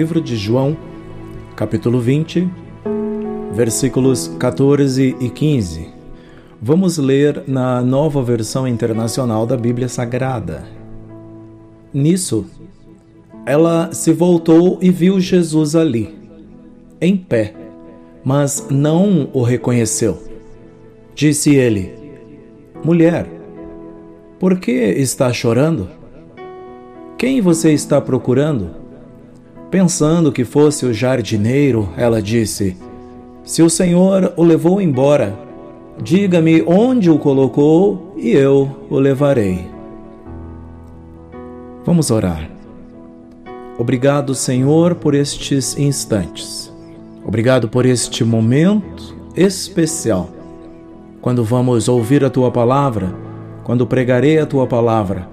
Livro de João, capítulo 20, versículos 14 e 15. Vamos ler na nova versão internacional da Bíblia Sagrada. Nisso, ela se voltou e viu Jesus ali, em pé, mas não o reconheceu. Disse ele: Mulher, por que está chorando? Quem você está procurando? Pensando que fosse o jardineiro, ela disse: Se o Senhor o levou embora, diga-me onde o colocou e eu o levarei. Vamos orar. Obrigado, Senhor, por estes instantes. Obrigado por este momento especial. Quando vamos ouvir a tua palavra, quando pregarei a tua palavra,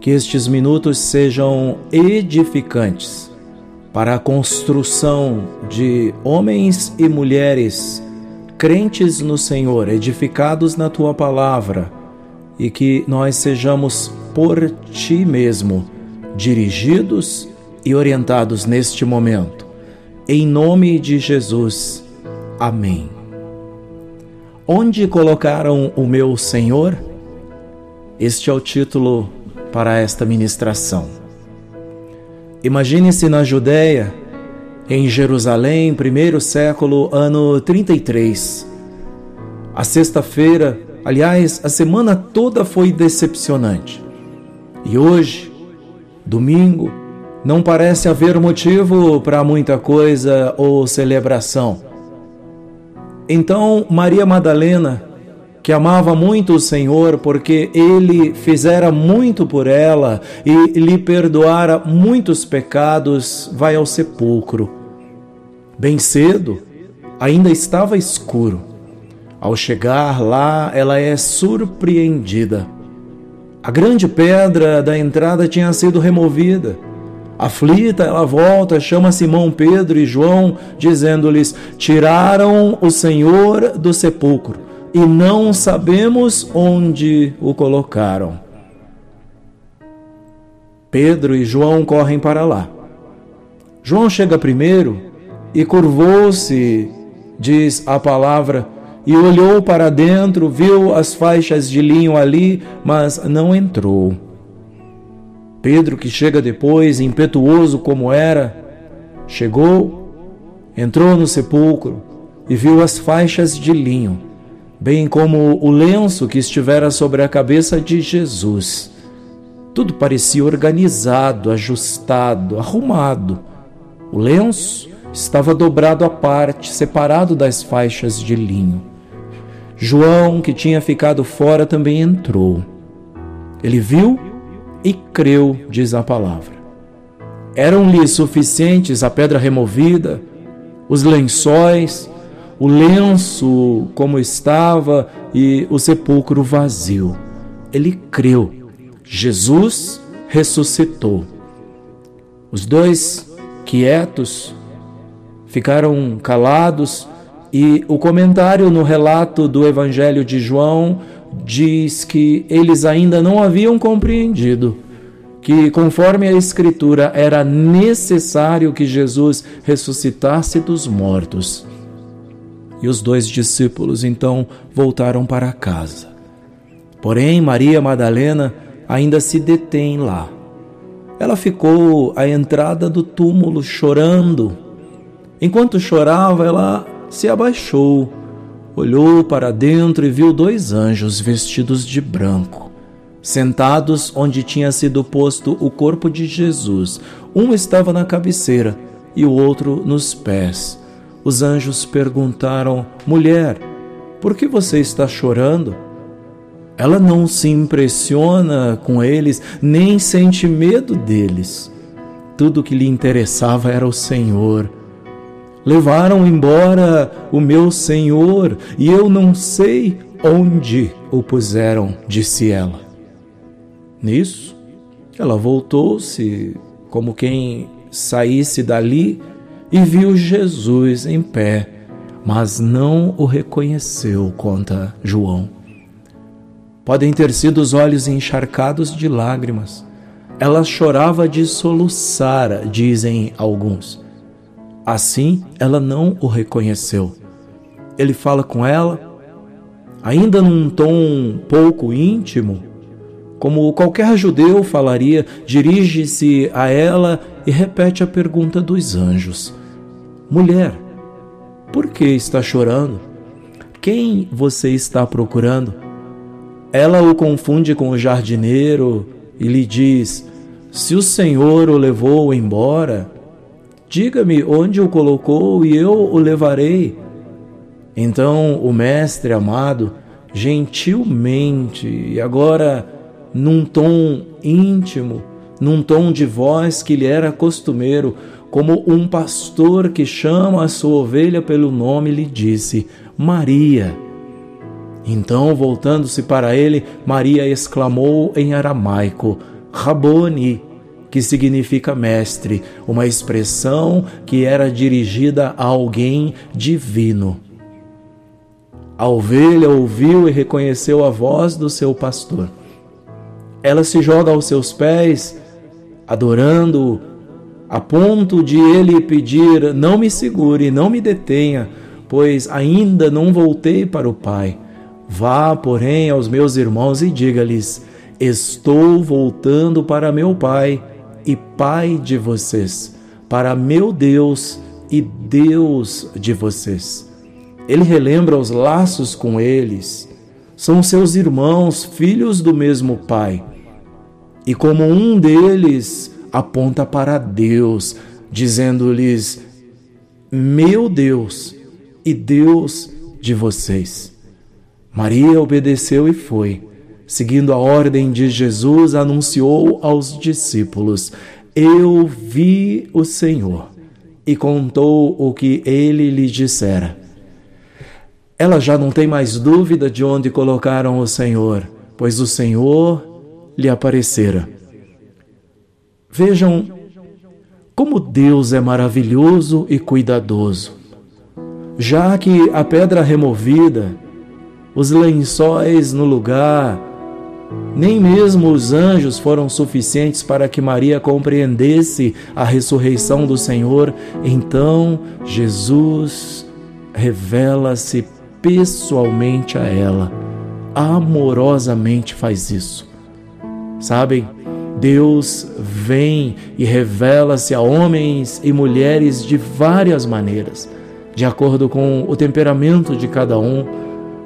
que estes minutos sejam edificantes para a construção de homens e mulheres crentes no Senhor, edificados na tua palavra, e que nós sejamos por ti mesmo dirigidos e orientados neste momento. Em nome de Jesus. Amém. Onde colocaram o meu Senhor? Este é o título para esta ministração. Imagine-se na Judéia, em Jerusalém, primeiro século, ano 33. A sexta-feira, aliás, a semana toda foi decepcionante. E hoje, domingo, não parece haver motivo para muita coisa ou celebração. Então, Maria Madalena que amava muito o Senhor porque ele fizera muito por ela e lhe perdoara muitos pecados, vai ao sepulcro. Bem cedo, ainda estava escuro. Ao chegar lá, ela é surpreendida. A grande pedra da entrada tinha sido removida. Aflita, ela volta, chama Simão Pedro e João, dizendo-lhes: Tiraram o Senhor do sepulcro e não sabemos onde o colocaram. Pedro e João correm para lá. João chega primeiro e curvou-se, diz a palavra, e olhou para dentro, viu as faixas de linho ali, mas não entrou. Pedro, que chega depois, impetuoso como era, chegou, entrou no sepulcro e viu as faixas de linho bem como o lenço que estivera sobre a cabeça de Jesus. Tudo parecia organizado, ajustado, arrumado. O lenço estava dobrado à parte, separado das faixas de linho. João, que tinha ficado fora, também entrou. Ele viu e creu, diz a palavra. Eram-lhe suficientes a pedra removida, os lençóis, o lenço como estava e o sepulcro vazio. Ele creu. Jesus ressuscitou. Os dois quietos ficaram calados e o comentário no relato do Evangelho de João diz que eles ainda não haviam compreendido que, conforme a Escritura, era necessário que Jesus ressuscitasse dos mortos. E os dois discípulos então voltaram para casa. Porém, Maria Madalena ainda se detém lá. Ela ficou à entrada do túmulo chorando. Enquanto chorava, ela se abaixou, olhou para dentro e viu dois anjos vestidos de branco, sentados onde tinha sido posto o corpo de Jesus. Um estava na cabeceira e o outro nos pés os anjos perguntaram: Mulher, por que você está chorando? Ela não se impressiona com eles, nem sente medo deles. Tudo o que lhe interessava era o Senhor. Levaram embora o meu Senhor e eu não sei onde o puseram, disse ela. Nisso, ela voltou-se como quem saísse dali e viu Jesus em pé, mas não o reconheceu, conta João. Podem ter sido os olhos encharcados de lágrimas, Ela chorava de soluçar, dizem alguns. Assim, ela não o reconheceu. Ele fala com ela, ainda num tom pouco íntimo, como qualquer judeu falaria, dirige-se a ela e repete a pergunta dos anjos: Mulher, por que está chorando? Quem você está procurando? Ela o confunde com o jardineiro e lhe diz: Se o Senhor o levou embora, diga-me onde o colocou e eu o levarei. Então o mestre amado, gentilmente e agora num tom íntimo, num tom de voz que lhe era costumeiro, como um pastor que chama a sua ovelha pelo nome, lhe disse: Maria. Então, voltando-se para ele, Maria exclamou em aramaico: Raboni, que significa mestre, uma expressão que era dirigida a alguém divino. A ovelha ouviu e reconheceu a voz do seu pastor. Ela se joga aos seus pés, adorando-o, a ponto de ele pedir: Não me segure, não me detenha, pois ainda não voltei para o Pai. Vá, porém, aos meus irmãos e diga-lhes: Estou voltando para meu Pai e Pai de vocês, para meu Deus e Deus de vocês. Ele relembra os laços com eles. São seus irmãos, filhos do mesmo Pai. E como um deles aponta para Deus, dizendo-lhes: Meu Deus e Deus de vocês. Maria obedeceu e foi. Seguindo a ordem de Jesus, anunciou aos discípulos: Eu vi o Senhor, e contou o que ele lhe dissera. Ela já não tem mais dúvida de onde colocaram o Senhor, pois o Senhor lhe aparecera. Vejam como Deus é maravilhoso e cuidadoso. Já que a pedra removida os lençóis no lugar. Nem mesmo os anjos foram suficientes para que Maria compreendesse a ressurreição do Senhor. Então Jesus revela-se pessoalmente a ela, amorosamente faz isso. Sabem, Deus vem e revela-se a homens e mulheres de várias maneiras, de acordo com o temperamento de cada um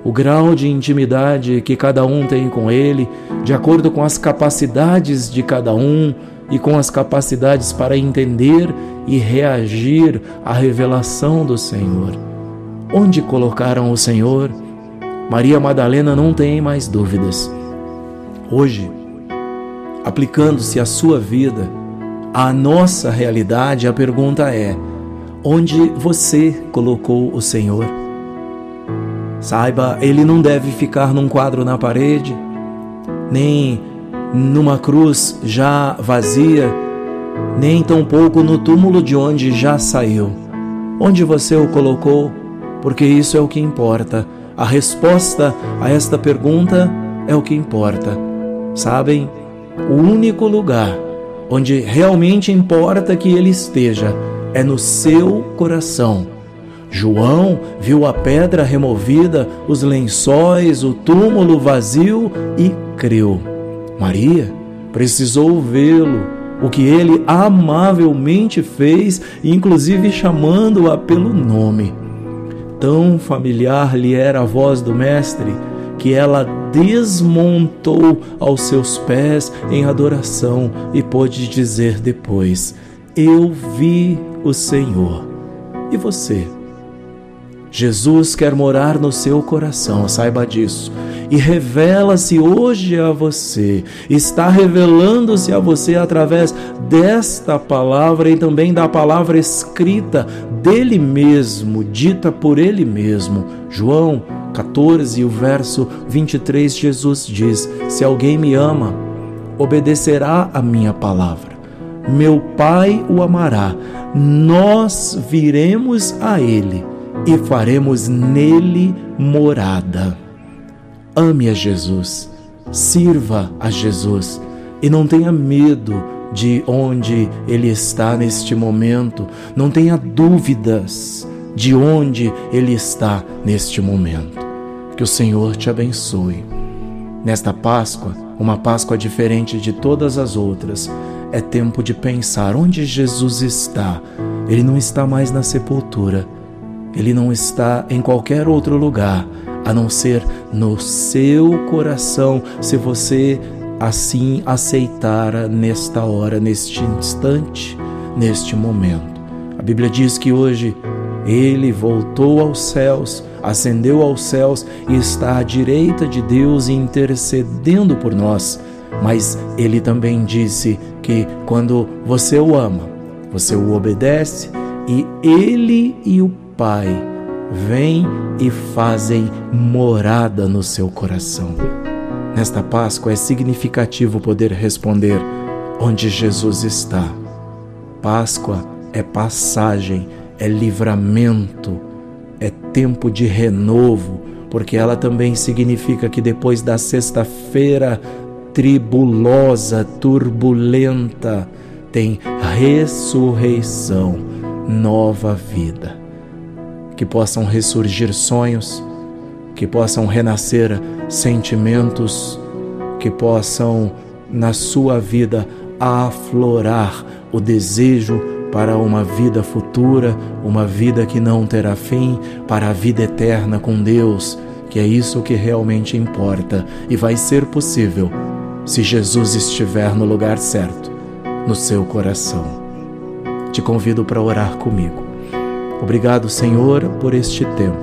o grau de intimidade que cada um tem com Ele, de acordo com as capacidades de cada um e com as capacidades para entender e reagir à revelação do Senhor. Onde colocaram o Senhor? Maria Madalena não tem mais dúvidas. Hoje, aplicando-se à sua vida, à nossa realidade, a pergunta é: onde você colocou o Senhor? Saiba, ele não deve ficar num quadro na parede, nem numa cruz já vazia, nem tampouco no túmulo de onde já saiu. Onde você o colocou? Porque isso é o que importa. A resposta a esta pergunta é o que importa. Sabem, o único lugar onde realmente importa que ele esteja é no seu coração João viu a pedra removida, os lençóis, o túmulo vazio e creu. Maria precisou vê-lo, o que ele amavelmente fez, inclusive chamando-a pelo nome. Tão familiar lhe era a voz do Mestre que ela desmontou aos seus pés em adoração e pôde dizer depois: Eu vi o Senhor. E você? Jesus quer morar no seu coração, saiba disso. E revela-se hoje a você, está revelando-se a você através desta palavra e também da palavra escrita dele mesmo, dita por ele mesmo. João 14, o verso 23, Jesus diz: Se alguém me ama, obedecerá a minha palavra. Meu Pai o amará, nós viremos a ele e faremos nele morada. Ame a Jesus, sirva a Jesus, E não tenha medo de onde Ele está neste momento, não tenha dúvidas de onde Ele está neste momento. Que o Senhor te abençoe. Nesta Páscoa, uma Páscoa diferente de todas as outras, é tempo de pensar onde Jesus está. Ele não está mais na sepultura, ele não está em qualquer outro lugar a não ser no seu coração, se você assim aceitar nesta hora, neste instante, neste momento. A Bíblia diz que hoje ele voltou aos céus, ascendeu aos céus e está à direita de Deus intercedendo por nós. Mas ele também disse que quando você o ama, você o obedece e ele e o Pai vêm e fazem morada no seu coração. Nesta Páscoa é significativo poder responder onde Jesus está. Páscoa é passagem, é livramento, é tempo de renovo, porque ela também significa que depois da sexta-feira tribulosa, turbulenta, tem ressurreição, nova vida que possam ressurgir sonhos, que possam renascer sentimentos, que possam na sua vida aflorar o desejo para uma vida futura, uma vida que não terá fim, para a vida eterna com Deus, que é isso que realmente importa e vai ser possível se Jesus estiver no lugar certo, no seu coração. Te convido para orar comigo. Obrigado, Senhor, por este tempo.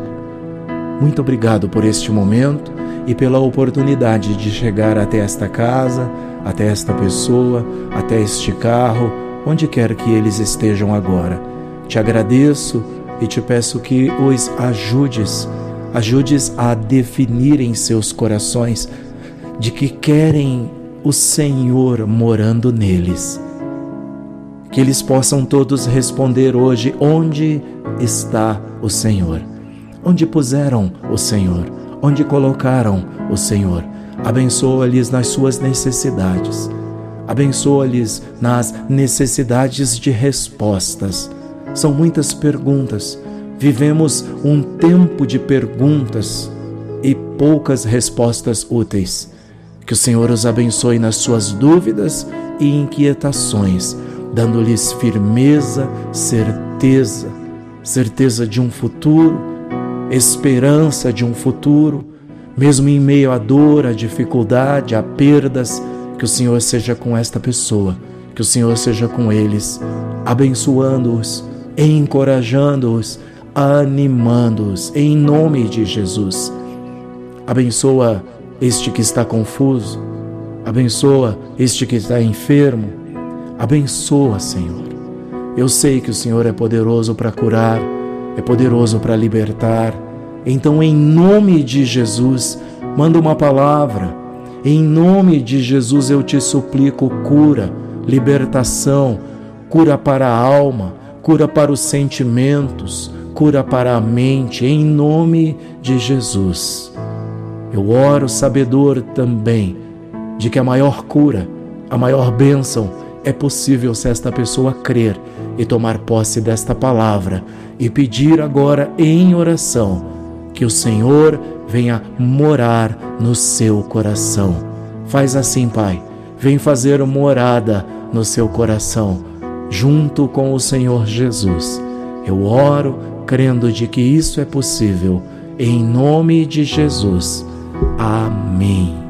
Muito obrigado por este momento e pela oportunidade de chegar até esta casa, até esta pessoa, até este carro, onde quer que eles estejam agora. Te agradeço e te peço que os ajudes, ajudes a definir em seus corações de que querem o Senhor morando neles que eles possam todos responder hoje: onde está o Senhor? Onde puseram o Senhor? Onde colocaram o Senhor? Abençoa-lhes nas suas necessidades. Abençoa-lhes nas necessidades de respostas. São muitas perguntas. Vivemos um tempo de perguntas e poucas respostas úteis. Que o Senhor os abençoe nas suas dúvidas e inquietações dando-lhes firmeza, certeza, certeza de um futuro, esperança de um futuro, mesmo em meio à dor, à dificuldade, a perdas, que o Senhor seja com esta pessoa, que o Senhor seja com eles, abençoando-os, encorajando-os, animando-os, em nome de Jesus. Abençoa este que está confuso, abençoa este que está enfermo, Abençoa, Senhor. Eu sei que o Senhor é poderoso para curar, é poderoso para libertar. Então, em nome de Jesus, manda uma palavra. Em nome de Jesus, eu te suplico cura, libertação, cura para a alma, cura para os sentimentos, cura para a mente, em nome de Jesus. Eu oro, sabedor também, de que a maior cura, a maior bênção, é possível se esta pessoa crer e tomar posse desta palavra e pedir agora em oração que o Senhor venha morar no seu coração. Faz assim, Pai. Vem fazer morada no seu coração, junto com o Senhor Jesus. Eu oro crendo de que isso é possível. Em nome de Jesus. Amém.